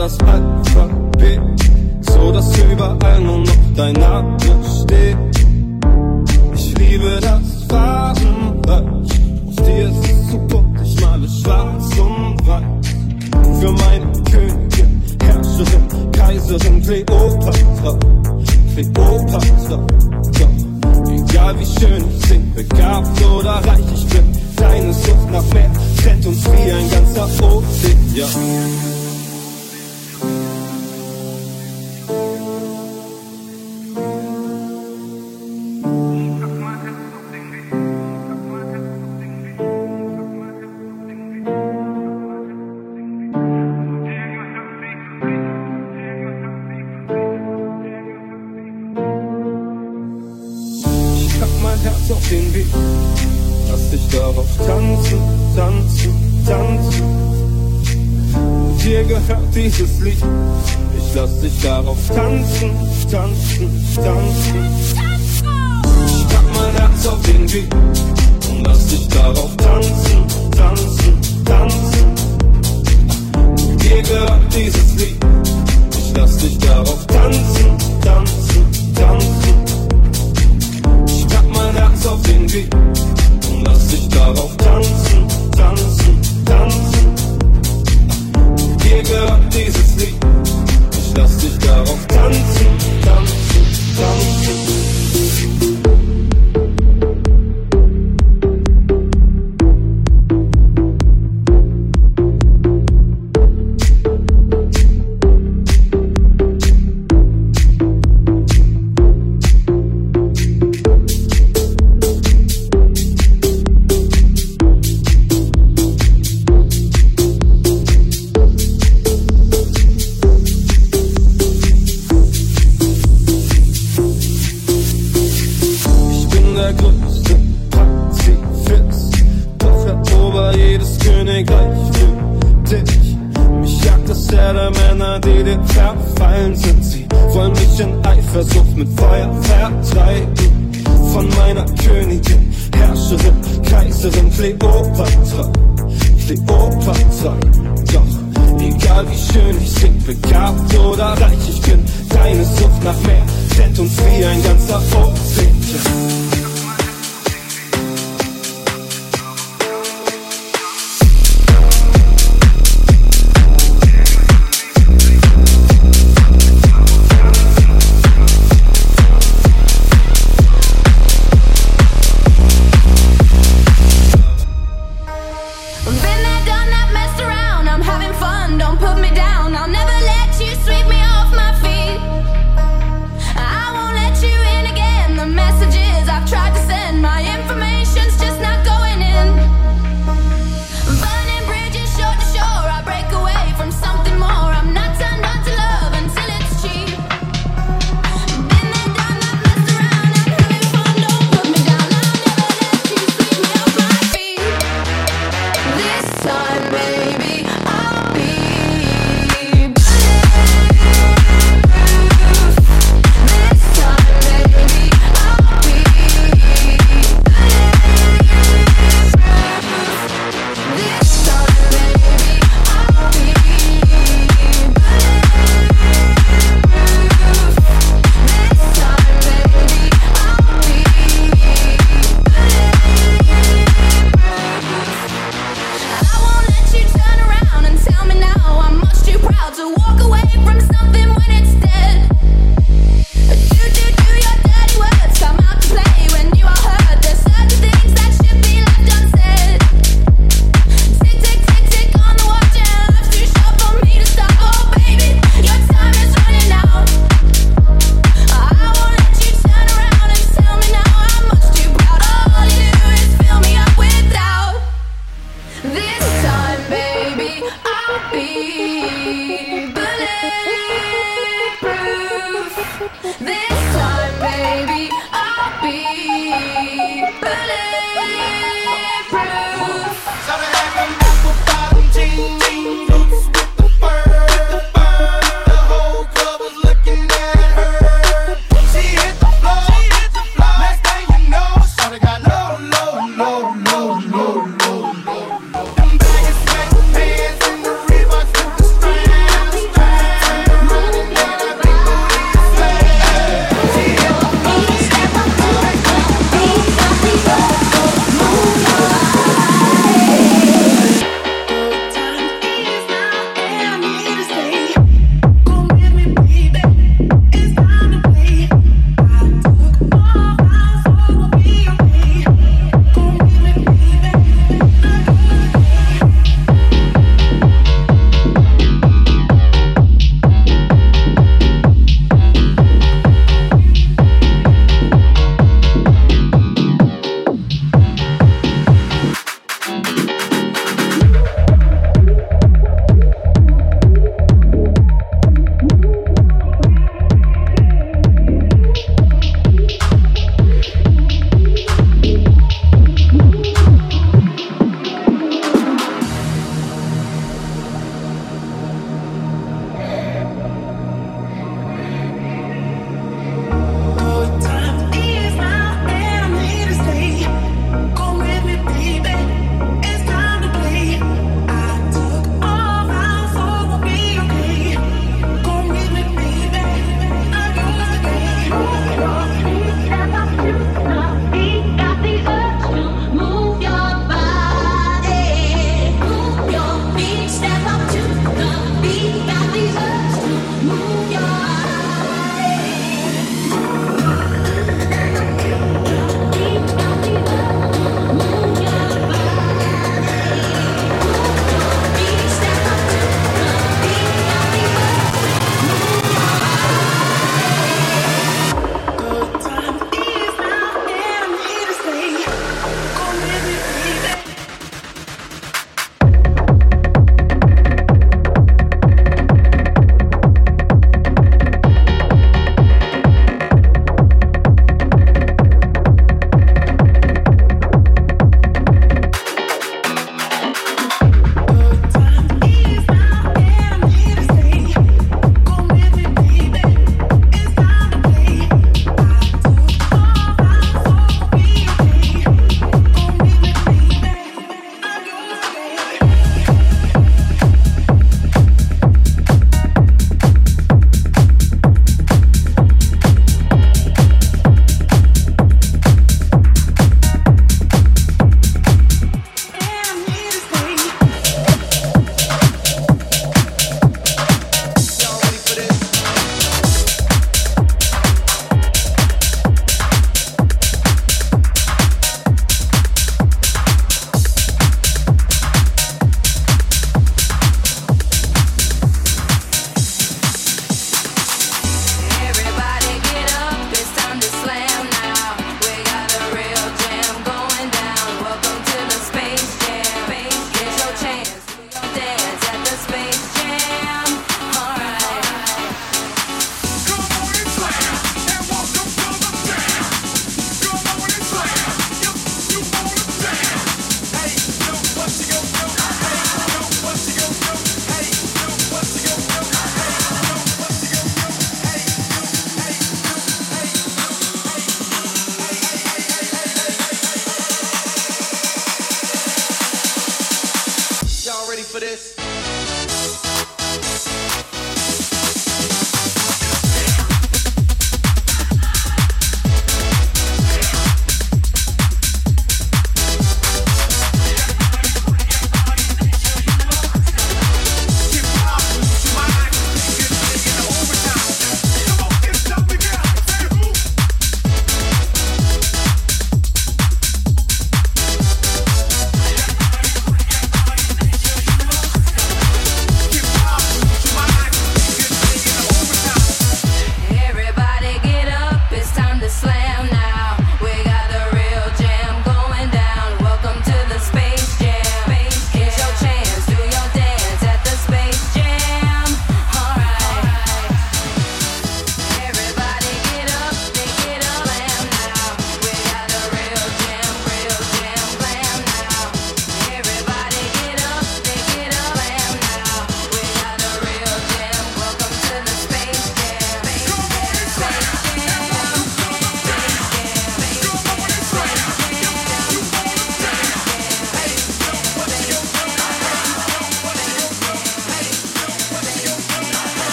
todas dieses Lied. Ich lass dich darauf tanzen, tanzen, tanzen.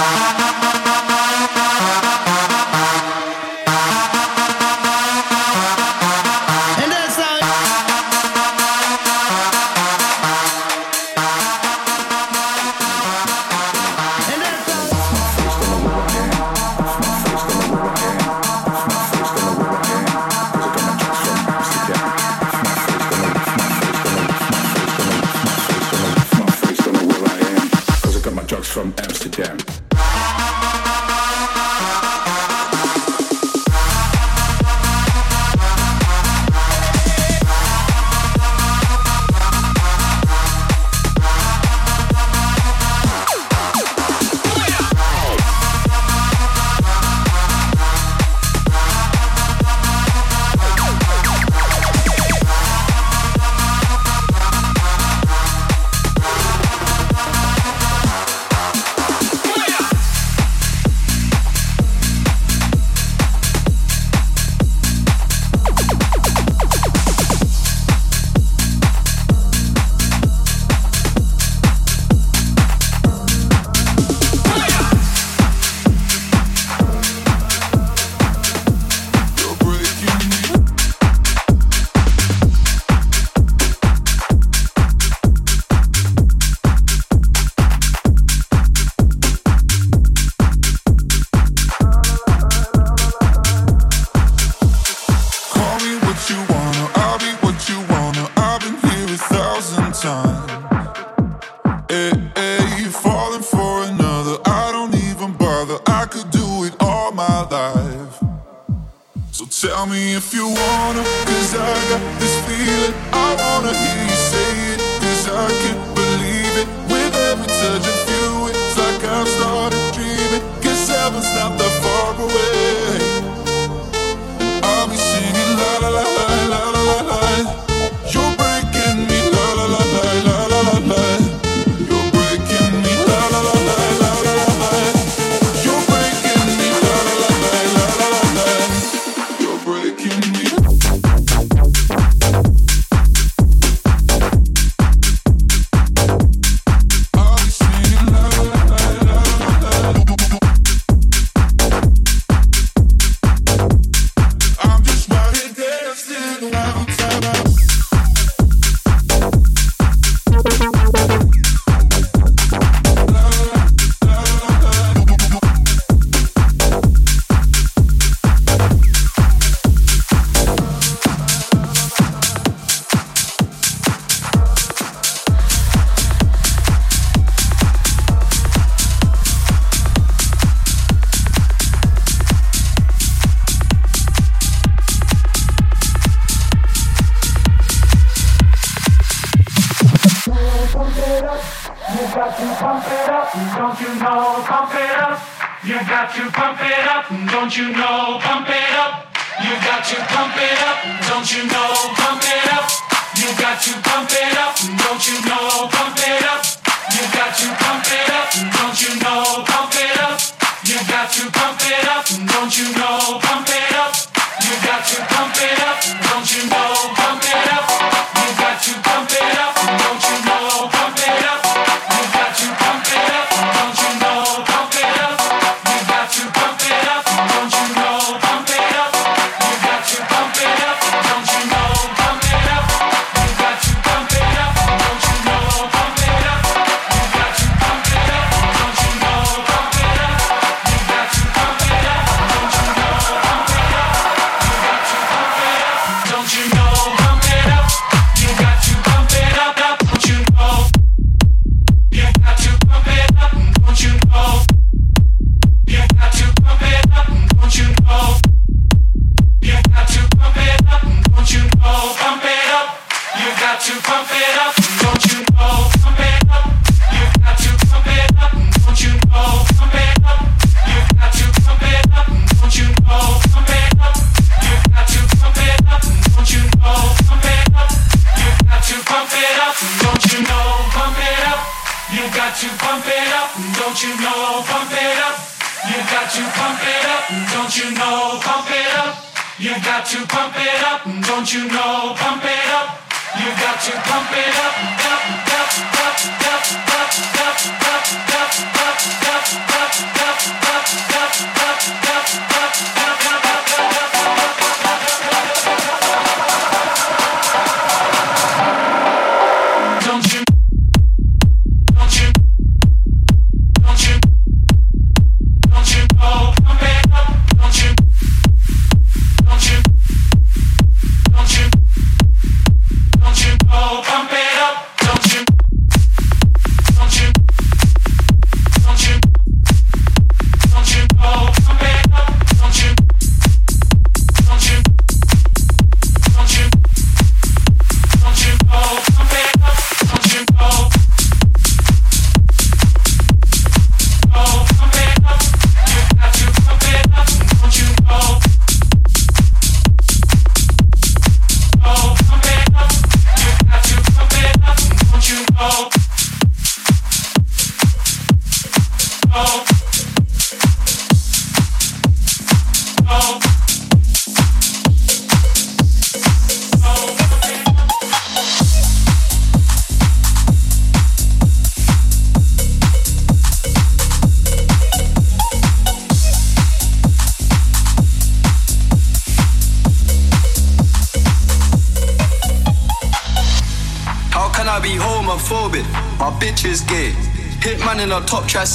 Bye. Tell me if you wanna, cause I got this feeling. I wanna hear you say it, cause I can't.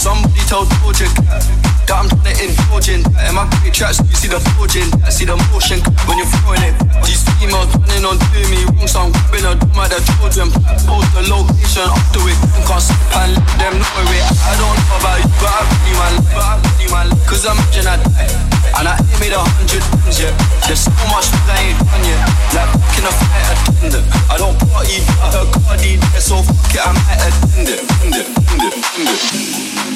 Somebody told Georgia that I'm trying to indulge in In my great tracks, you see the forging I see the motion when you're throwing it. These females running on doing me wrong So I'm grabbing a drum at the children Post the location up to it And can't stop and let them know it I don't know about you, but I really man But I really man Cause imagine I die And I ain't made a hundred times yet There's so much that I ain't done yet. Like in a fight attendant I don't party, I heard Cardi there So fuck it, I might attend it, attend it, attend it, attend it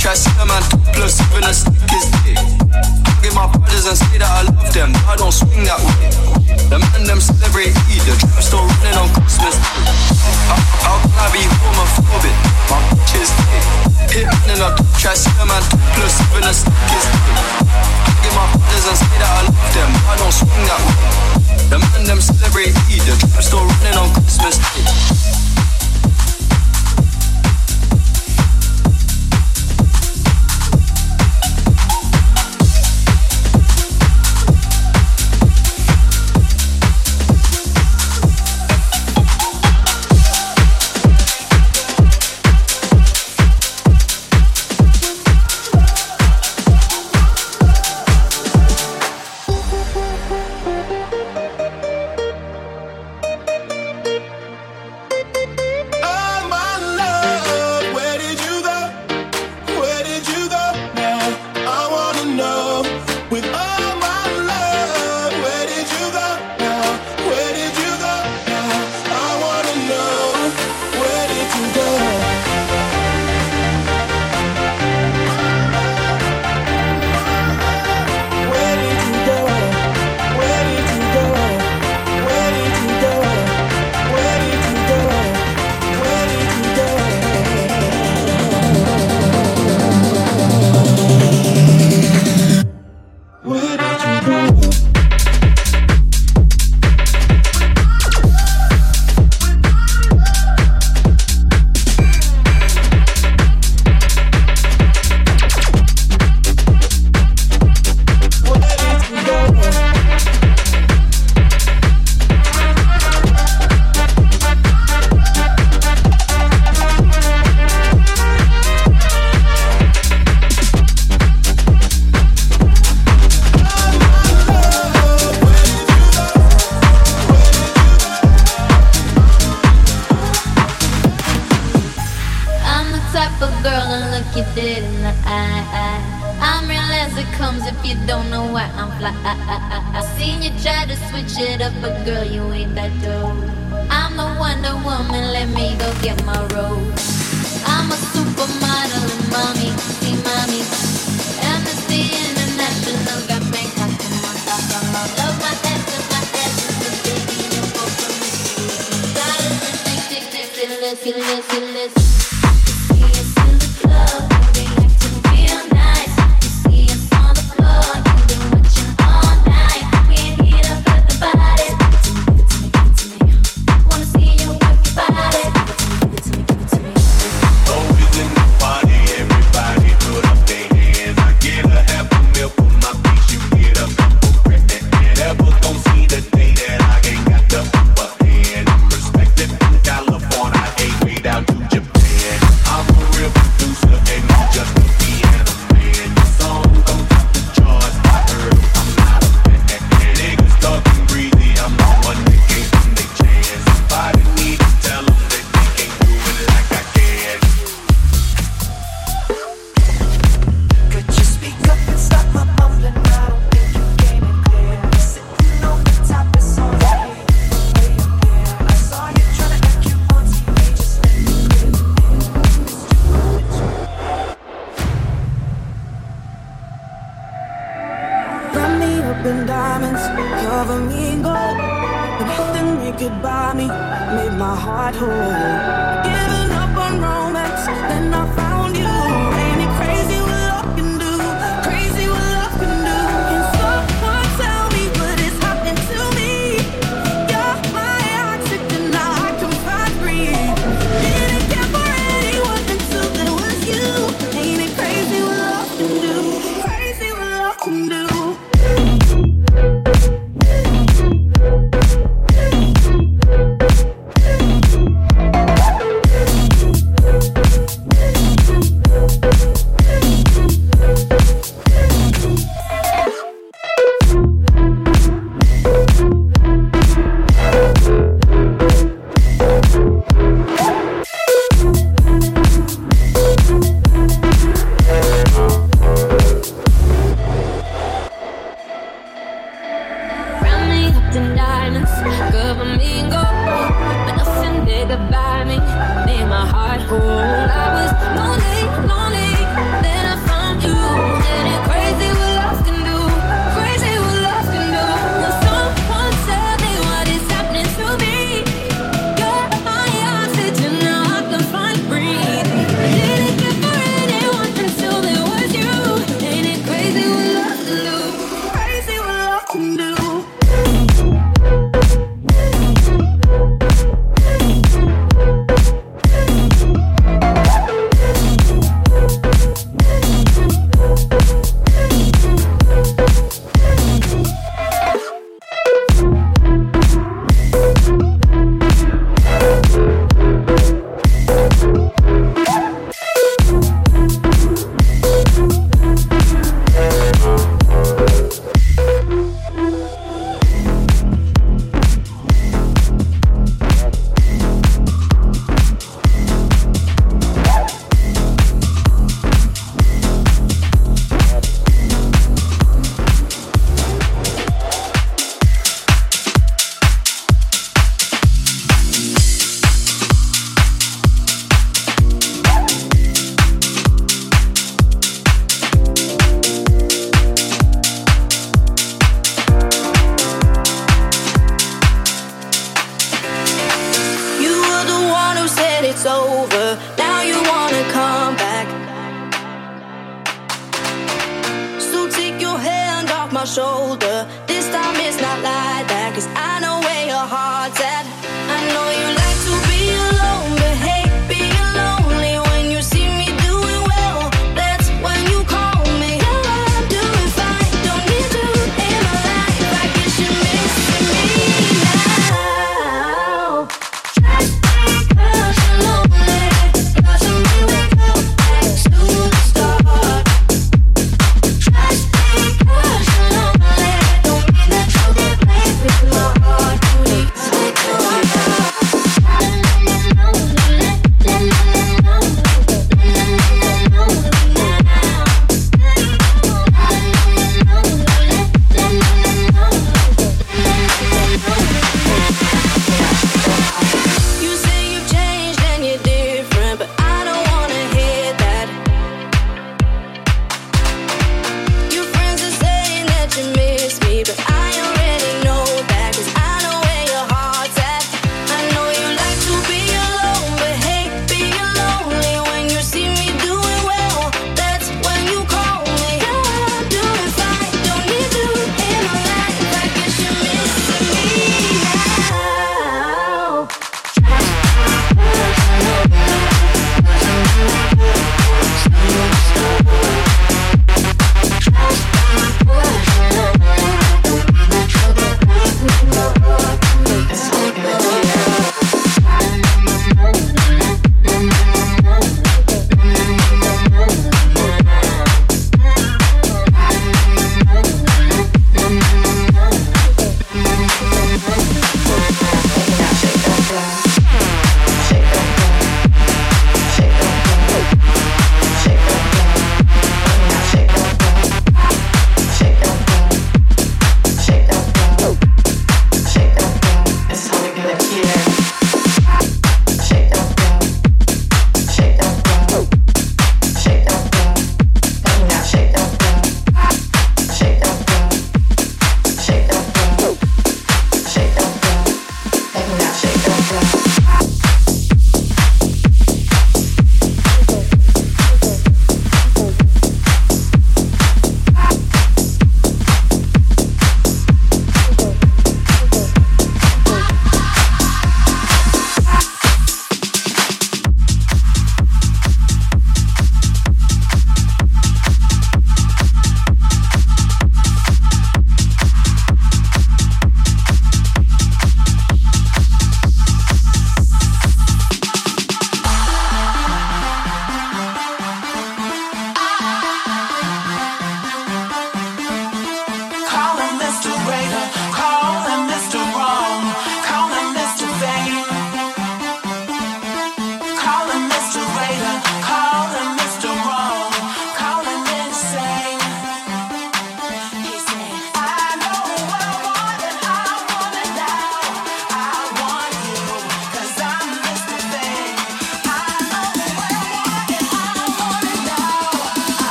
try, see a man topless, even a stick is gay. Hugging my brothers and say that I love them, I don't swing that way. The man them celebrate the trap still running on Christmas How, how can I be homophobic? My bitch is gay Hit in a try see a man plus even a stick is I give my brothers and say that I love them I don't swing that way The man them celebrate the trap still running on Christmas Day think, think, listen, listen, listen.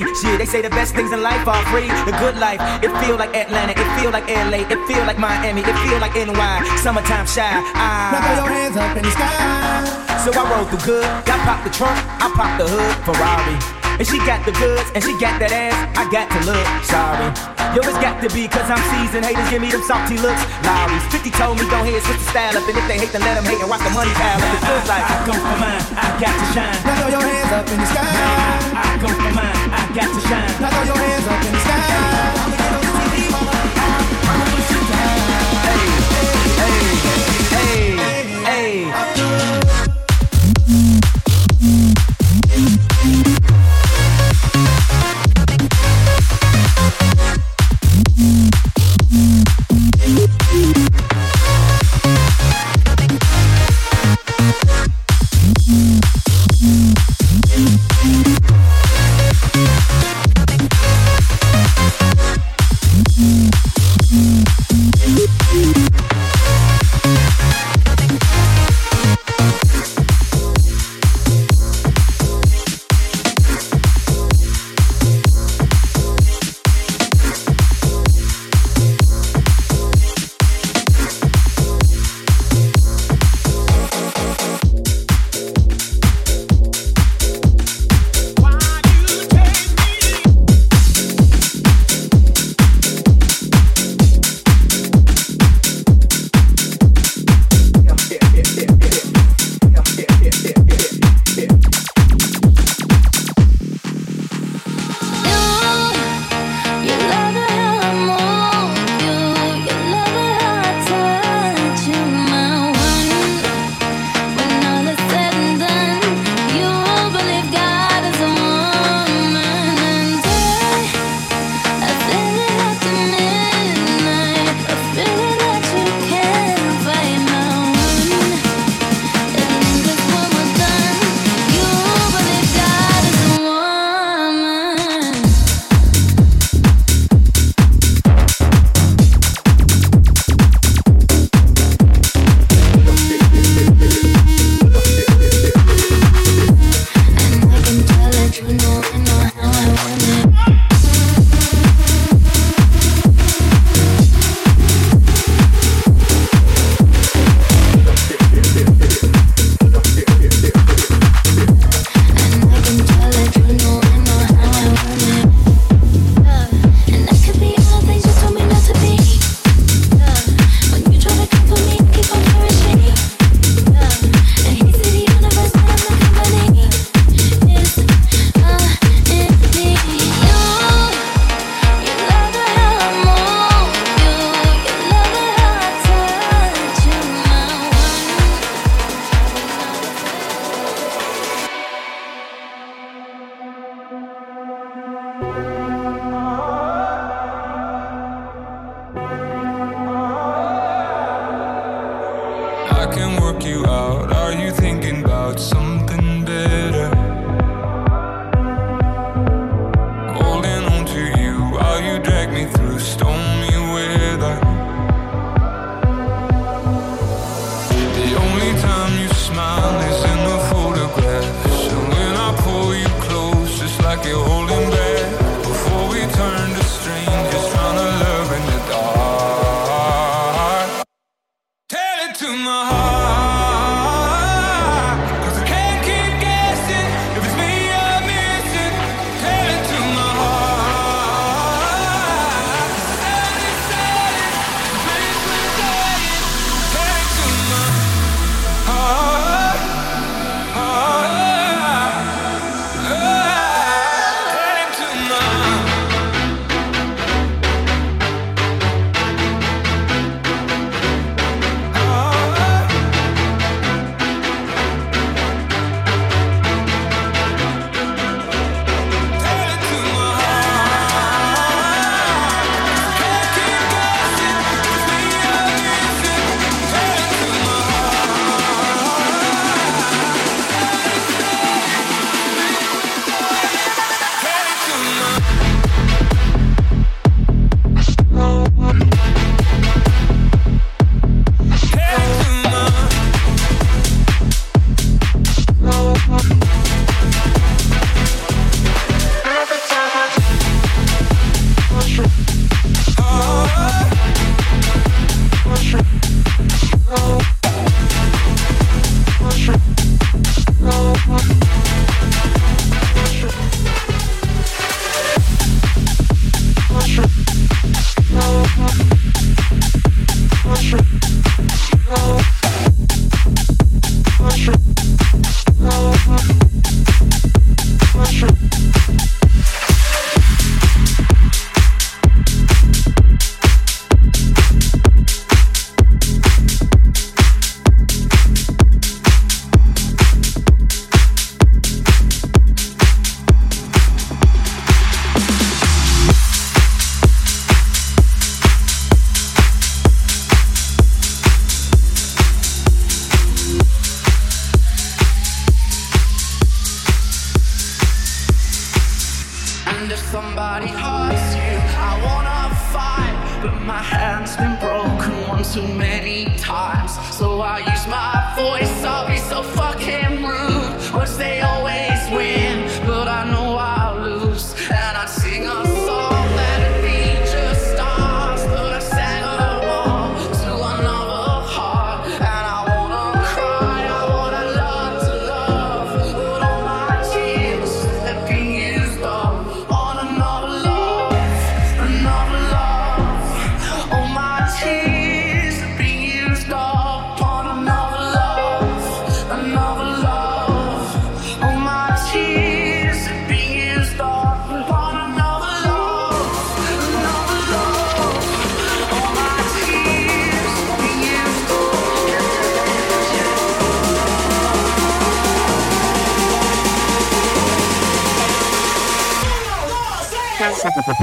Go on a living spree. Shit, they say the best things in life are free. The good life, it feel like Atlanta, it feel like LA, it feel like Miami, it feel like NY. Summertime shy. I, now throw your hands up in the sky. So I roll through good, I pop the trunk, I pop the hood, Ferrari. And she got the goods, and she got that ass. I got to look sorry. Yo, it's got to be, cause I'm seasoned. Haters give me them salty looks. Lowry's 50 told me, don't hit, switch the style up. And if they hate, then let them hate and watch the money pile up. It feels like I go for mine, I got to shine. Now throw your hands up in the sky. I go for mine, I got to shine. Now throw your hands up in the sky. Thank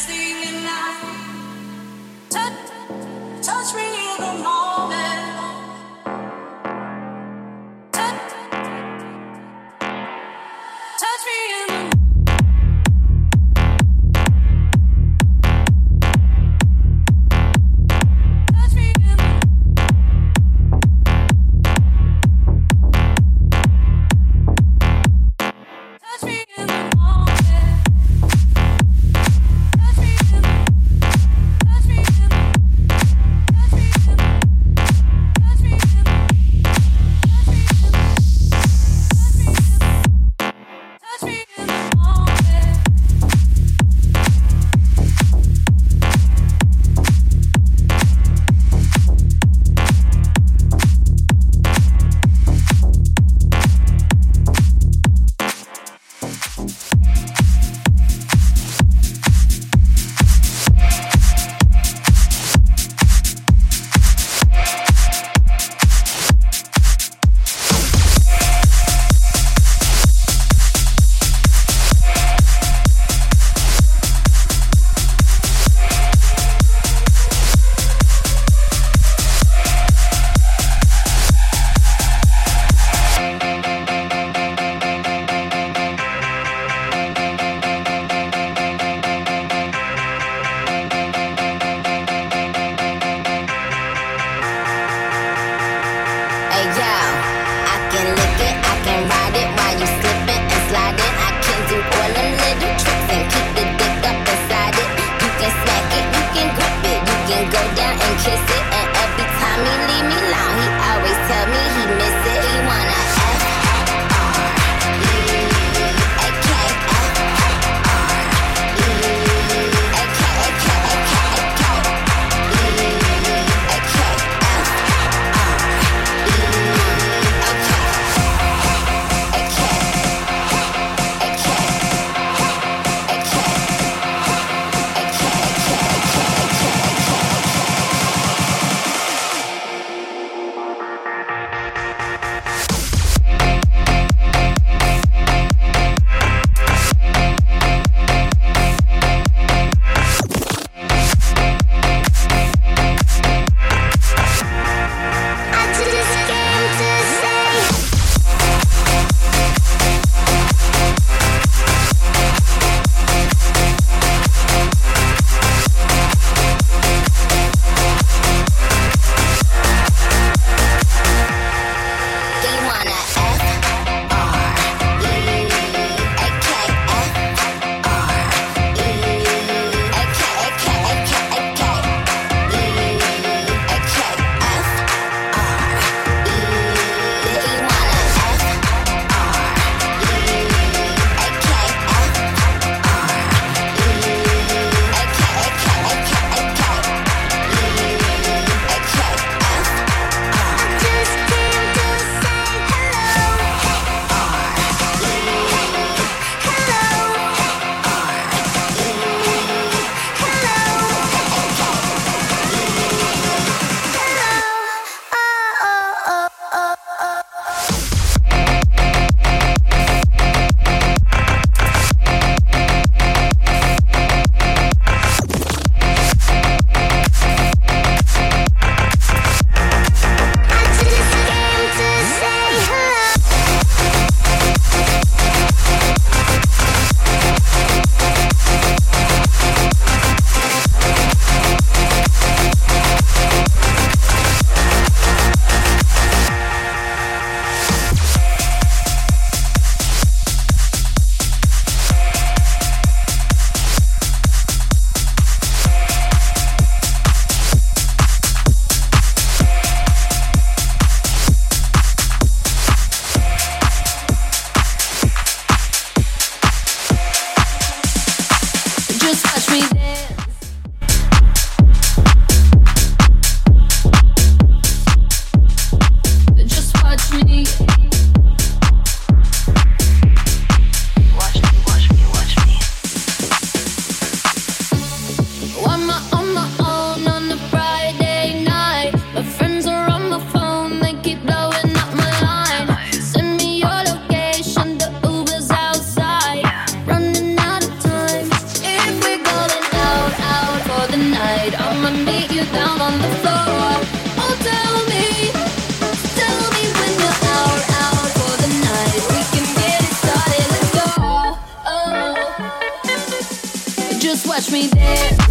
singing enough. me there.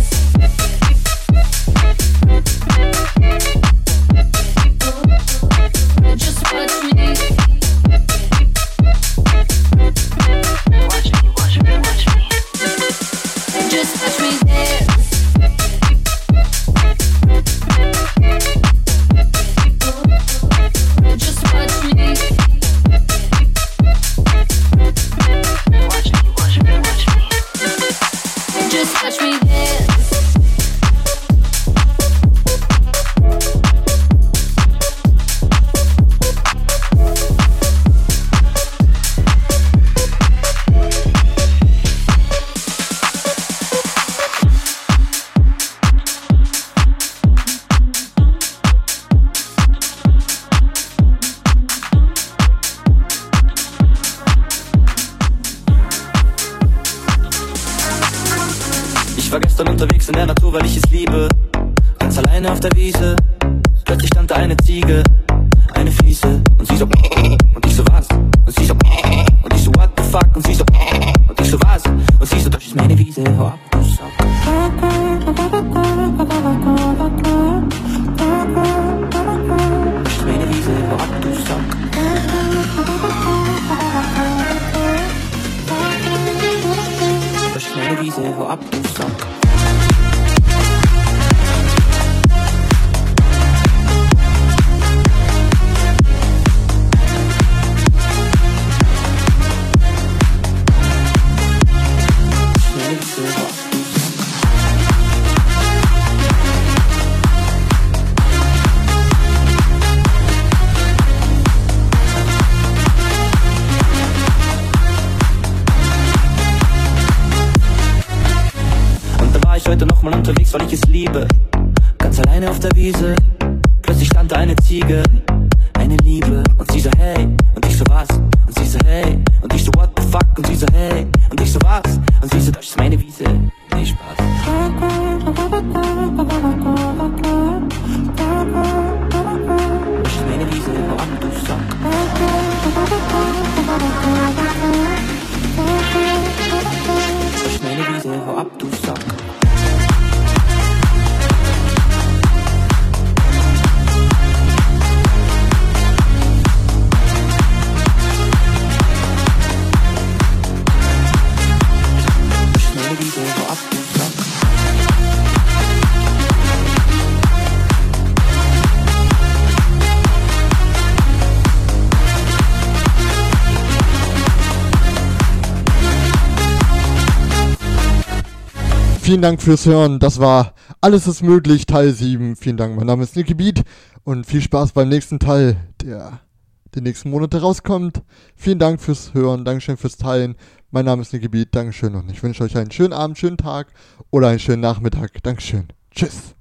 soll ich es liebe? Vielen Dank fürs Hören. Das war Alles ist möglich, Teil 7. Vielen Dank. Mein Name ist Nicky Beat und viel Spaß beim nächsten Teil, der die nächsten Monate rauskommt. Vielen Dank fürs Hören. Dankeschön fürs Teilen. Mein Name ist Nicky Beat. Dankeschön und ich wünsche euch einen schönen Abend, schönen Tag oder einen schönen Nachmittag. Dankeschön. Tschüss.